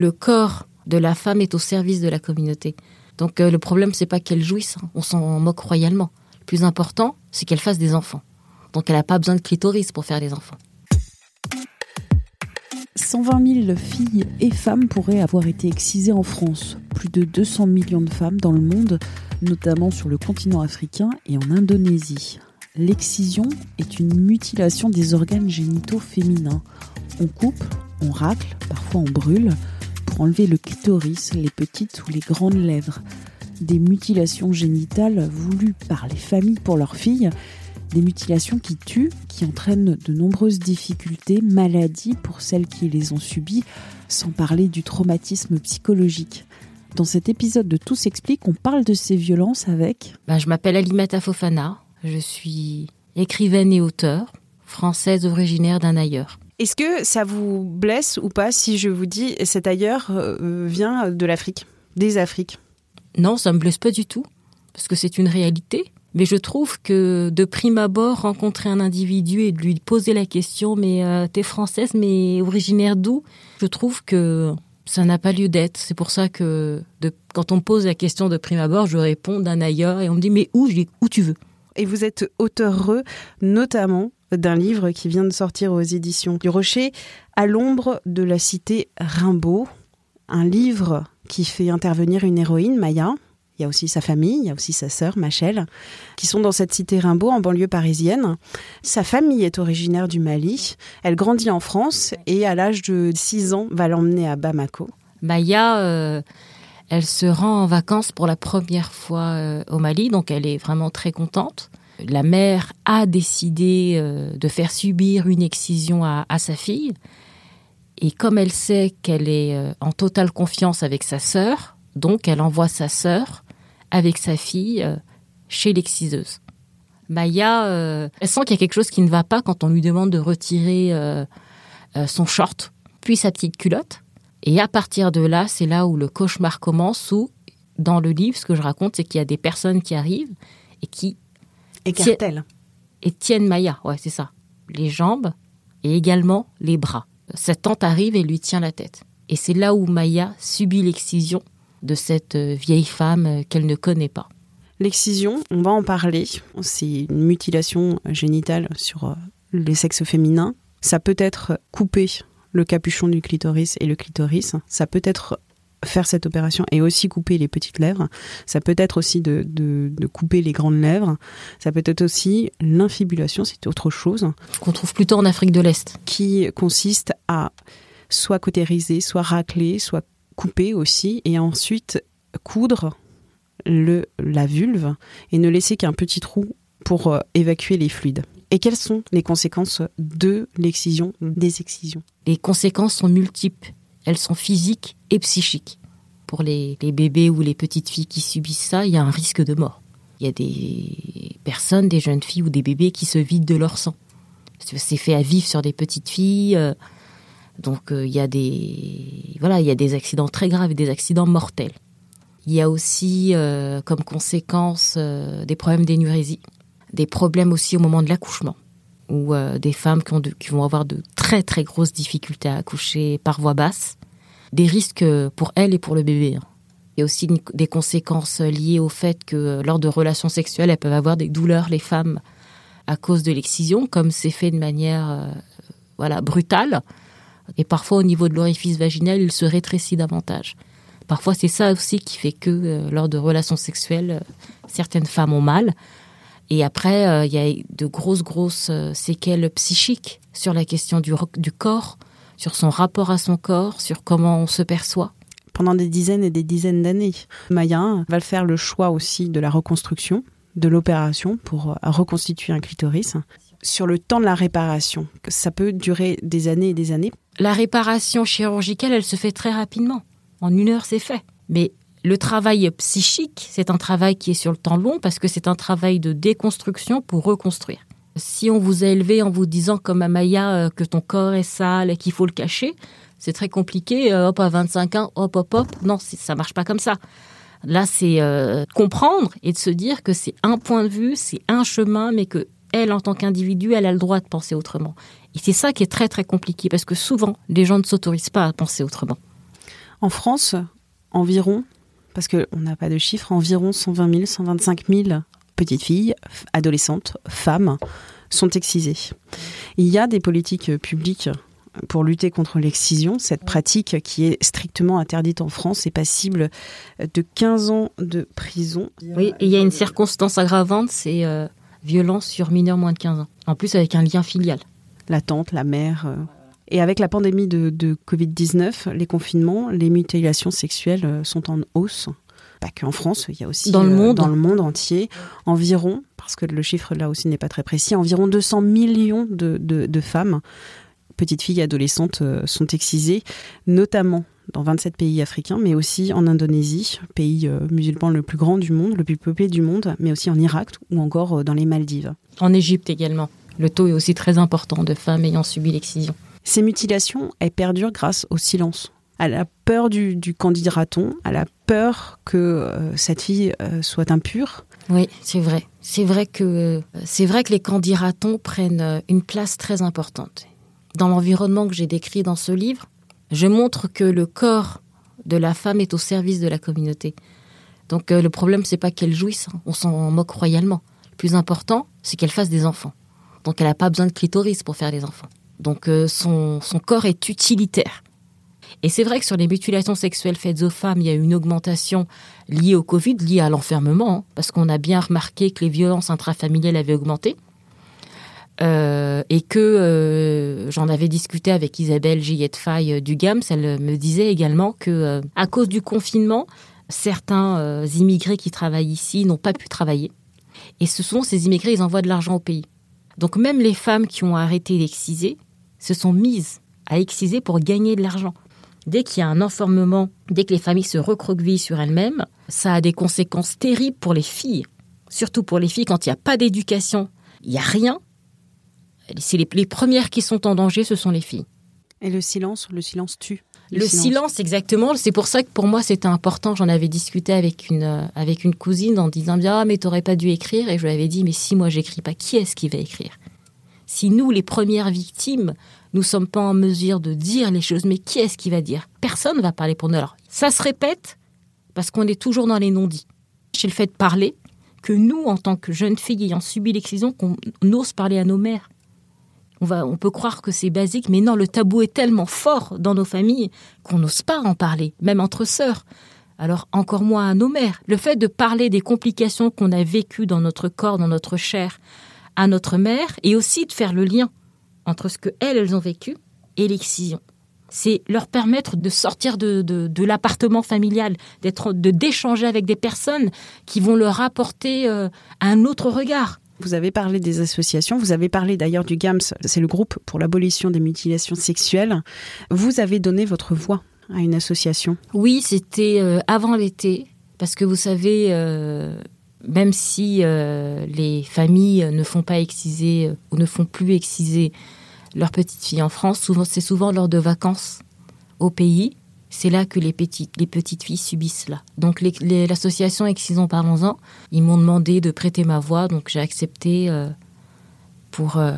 Le corps de la femme est au service de la communauté. Donc euh, le problème, c'est pas qu'elle jouisse, hein. on s'en moque royalement. Le plus important, c'est qu'elle fasse des enfants. Donc elle n'a pas besoin de clitoris pour faire des enfants. 120 000 filles et femmes pourraient avoir été excisées en France. Plus de 200 millions de femmes dans le monde, notamment sur le continent africain et en Indonésie. L'excision est une mutilation des organes génitaux féminins. On coupe, on racle, parfois on brûle, enlever le clitoris, les petites ou les grandes lèvres. Des mutilations génitales voulues par les familles pour leurs filles, des mutilations qui tuent, qui entraînent de nombreuses difficultés, maladies pour celles qui les ont subies, sans parler du traumatisme psychologique. Dans cet épisode de Tout s'explique, on parle de ces violences avec Ben, je m'appelle Alimata Fofana, je suis écrivaine et auteure, française originaire d'un ailleurs. Est-ce que ça vous blesse ou pas si je vous dis cet ailleurs euh, vient de l'Afrique, des Afriques? Non, ça me blesse pas du tout, parce que c'est une réalité. Mais je trouve que de prime abord, rencontrer un individu et de lui poser la question, mais euh, t'es française, mais originaire d'où? Je trouve que ça n'a pas lieu d'être. C'est pour ça que de, quand on me pose la question de prime abord, je réponds d'un ailleurs et on me dit mais où Je dis où tu veux? Et vous êtes auteureux, notamment d'un livre qui vient de sortir aux éditions du Rocher, À l'ombre de la cité Rimbaud, un livre qui fait intervenir une héroïne, Maya. Il y a aussi sa famille, il y a aussi sa sœur, Machel, qui sont dans cette cité Rimbaud en banlieue parisienne. Sa famille est originaire du Mali. Elle grandit en France et à l'âge de 6 ans va l'emmener à Bamako. Maya, euh, elle se rend en vacances pour la première fois euh, au Mali, donc elle est vraiment très contente. La mère a décidé euh, de faire subir une excision à, sa fille. Et comme elle sait qu'elle est euh, en totale confiance avec sa sœur, donc elle envoie sa sœur avec sa fille euh, chez l'exciseuse. Maya, elle sent qu'il y a quelque chose qui ne va pas quand on lui demande de retirer son short, puis sa petite culotte. Et à partir de là, c'est là où le cauchemar commence, où dans le livre, ce que je raconte, c'est qu'il y a des personnes qui arrivent et qui Écartèlent. Et tiennent Maya, ouais, c'est ça. Les jambes et également les bras. Sa tante arrive et lui tient la tête. Et c'est là où Maya subit l'excision de cette vieille femme qu'elle ne connaît pas. L'excision, on va en parler. C'est une mutilation génitale sur les sexes féminins. Ça peut être couper le capuchon du clitoris et le clitoris. Ça peut être faire cette opération et aussi couper les petites lèvres. Ça peut être aussi de, de, de couper les grandes lèvres. Ça peut être aussi l'infibulation, c'est autre chose. Qu'on trouve plutôt en Afrique de l'Est. Qui consiste à soit cautériser, soit racler, soit couper aussi, et ensuite coudre le, la vulve et ne laisser qu'un petit trou pour euh, évacuer les fluides. Et quelles sont les conséquences de l'excision, des excisions? Les conséquences sont multiples. Elles sont physiques et psychiques. Pour les, bébés ou les petites filles qui subissent ça, il y a un risque de mort. Il y a des personnes, des jeunes filles ou des bébés qui se vident de leur sang. C'est fait à vivre sur des petites filles. Euh, donc euh, il y a des voilà, il y a des accidents très graves et des accidents mortels. Il y a aussi euh, comme conséquence des problèmes d'énurésie, des problèmes aussi au moment de l'accouchement, ou des femmes qui, qui vont avoir de très très grosses difficultés à accoucher par voie basse, des risques pour elles et pour le bébé. Il y a aussi des conséquences liées au fait que lors de relations sexuelles, elles peuvent avoir des douleurs, les femmes, à cause de l'excision, comme c'est fait de manière voilà brutale. Et parfois, au niveau de l'orifice vaginal, il se rétrécit davantage. Parfois, c'est ça aussi qui fait que euh, lors de relations sexuelles, euh, certaines femmes ont mal. Et après, euh, il y a de grosses, grosses séquelles psychiques sur la question du, du corps, sur son rapport à son corps, sur comment on se perçoit. Pendant des dizaines et des dizaines d'années, Maya va faire le choix aussi de la reconstruction, de l'opération pour reconstituer un clitoris. sur le temps de la réparation, ça peut durer des années et des années. La réparation chirurgicale, elle se fait très rapidement. En une heure, c'est fait. Mais le travail psychique, c'est un travail qui est sur le temps long parce que c'est un travail de déconstruction pour reconstruire. Si on vous a élevé en vous disant comme Amaya euh, que ton corps est sale et qu'il faut le cacher, c'est très compliqué. Euh, hop, à 25 ans, hop, hop, hop. Non, ça marche pas comme ça. Là, c'est euh, comprendre et de se dire que c'est un point de vue, c'est un chemin, mais que elle, en tant qu'individu, elle a le droit de penser autrement. Et c'est ça qui est très très compliqué parce que souvent, les gens ne s'autorisent pas à penser autrement. En France, environ, parce qu'on n'a pas de chiffres, environ 120 000, 125 000 petites filles, adolescentes, femmes sont excisées. Il y a des politiques publiques pour lutter contre l'excision, cette pratique qui est strictement interdite en France est passible de 15 ans de prison. Oui, et il y a une circonstance aggravante, c'est euh, violence sur mineurs moins de 15 ans. En plus avec un lien filial. La tante, la mère. euh. Et avec la pandémie de, de Covid-19, les confinements, les mutilations sexuelles euh, sont en hausse. Pas qu'en France, il y a aussi Dans le euh, monde. dans le monde entier, environ, parce que le chiffre là aussi n'est pas très précis, environ 200 millions de, de- de femmes, petites filles, adolescentes, euh, sont excisées, notamment dans 27 pays africains, mais aussi en Indonésie, pays musulman le plus grand du monde, le plus peuplé du monde, mais aussi en Irak ou encore dans les Maldives. En Égypte également. Le taux est aussi très important de femmes ayant subi l'excision. Ces mutilations, elles perdurent grâce au silence, à la peur du, candidat-raton, à la peur que euh, cette fille euh, soit impure. Oui, c'est vrai. C'est vrai que c'est vrai que les candidatons prennent euh, une place très importante. Dans l'environnement que j'ai décrit dans ce livre, je montre que le corps de la femme est au service de la communauté. Donc euh, le problème c'est pas qu'elle jouisse, hein. on s'en moque royalement. Le plus important, c'est qu'elle fasse des enfants. Donc elle n'a pas besoin de clitoris pour faire des enfants. Donc euh, son, corps est utilitaire. Et c'est vrai que sur les mutilations sexuelles faites aux femmes, il y a une augmentation liée au Covid, liée à l'enfermement, hein, parce qu'on a bien remarqué que les violences intrafamiliales avaient augmenté. Euh, et que euh, j'en avais discuté avec Isabelle Gillette euh, du GAMS, elle me disait également que à cause du confinement, certains immigrés qui travaillent ici n'ont pas pu travailler. Et ce sont ces immigrés, ils envoient de l'argent au pays. Donc même les femmes qui ont arrêté d'exciser se sont mises à exciser pour gagner de l'argent. Dès qu'il y a un enfermement, dès que les familles se recroquevillent sur elles-mêmes, ça a des conséquences terribles pour les filles. Surtout pour les filles, quand il n'y a pas d'éducation, il n'y a rien. C'est les, les premières qui sont en danger, ce sont les filles. Et le silence, le silence tue. Le, silence. exactement. C'est pour ça que pour moi c'était important. J'en avais discuté avec une euh, avec une cousine en disant bien ah mais t'aurais pas dû écrire et je lui avais dit mais si moi j'écris pas qui est-ce qui va écrire? Si nous les premières victimes nous sommes pas en mesure de dire les choses mais qui est-ce qui va dire? Personne ne va parler pour nous. Alors ça se répète parce qu'on est toujours dans les non-dits. C'est le fait de parler que nous en tant que jeunes filles ayant subi l'excision qu'on ose parler à nos mères. On, on peut croire que c'est basique, mais non, le tabou est tellement fort dans nos familles qu'on n'ose pas en parler, même entre sœurs. Alors encore moins à nos mères. Le fait de parler des complications qu'on a vécues dans notre corps, dans notre chair, à notre mère, et aussi de faire le lien entre ce que elles, elles ont vécu et l'excision. C'est leur permettre de sortir de, de, de l'appartement familial, d'être, de d'échanger avec des personnes qui vont leur apporter euh, un autre regard. Vous avez parlé des associations, vous avez parlé d'ailleurs du GAMS, c'est le groupe pour l'abolition des mutilations sexuelles. Vous avez donné votre voix à une association. Oui, c'était euh, avant l'été, parce que vous savez, euh, même si euh, les familles ne font pas exciser euh, ou ne font plus exciser leurs petites filles en France, souvent, c'est souvent lors de vacances au pays. C'est là que les petites, les petites filles subissent cela. Donc l'association Excisons Parlons-en, ils m'ont demandé de prêter ma voix, donc j'ai accepté euh, pour euh,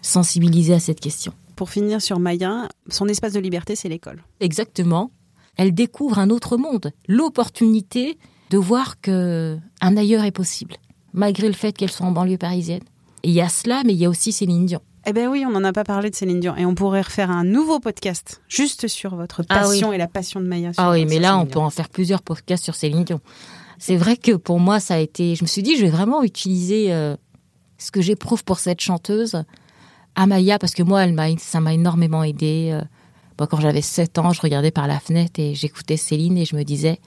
sensibiliser à cette question. Pour finir sur Maya, son espace de liberté, c'est l'école. Exactement. Elle découvre un autre monde, l'opportunité de voir que un ailleurs est possible, malgré le fait qu'elle soit en banlieue parisienne. Et il y a cela, mais il y a aussi Céline Dion. Eh bien oui, on n'en a pas parlé de Céline Dion. Et on pourrait refaire un nouveau podcast juste sur votre Ah passion et la passion de Maya. Ah oui, mais là, Céline on Dion. peut en faire plusieurs podcasts sur Céline Dion. C'est vrai que pour moi, ça a été. Je me suis dit, je vais vraiment utiliser euh, ce que j'éprouve pour cette chanteuse, Amaya, parce que moi, elle m'a, ça m'a énormément aidé. Euh, moi, quand j'avais 7 ans, je regardais par la fenêtre et j'écoutais Céline et je me disais,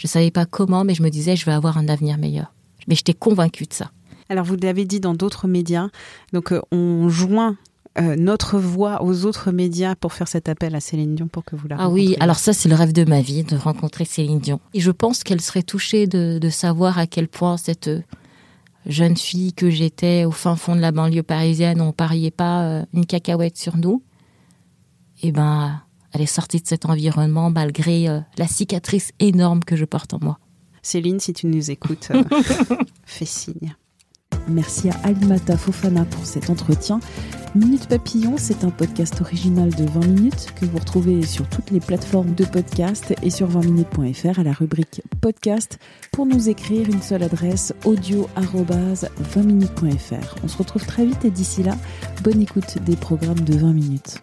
je savais pas comment, mais je me disais, je vais avoir un avenir meilleur. Mais j'étais convaincue de ça. Alors vous l'avez dit dans d'autres médias, donc euh, on joint euh, notre voix aux autres médias pour faire cet appel à Céline Dion pour que vous la Ah oui, alors ça c'est le rêve de ma vie, de rencontrer Céline Dion. Et je pense qu'elle serait touchée de, de savoir à quel point cette euh, jeune fille que j'étais au fin fond de la banlieue parisienne, on pariait pas une cacahuète sur nous. Eh ben, elle est sortie de cet environnement malgré euh, la cicatrice énorme que je porte en moi. Céline, si tu nous écoutes, euh, fais signe. Merci à Alimata Fofana pour cet entretien. Minute Papillon, c'est un podcast original de 20 minutes que vous retrouvez sur toutes les plateformes de podcast et sur 20minutes.fr à la rubrique podcast. Pour nous écrire, une seule adresse audio-20minutes.fr. On se retrouve très vite et d'ici là, bonne écoute des programmes de 20 minutes.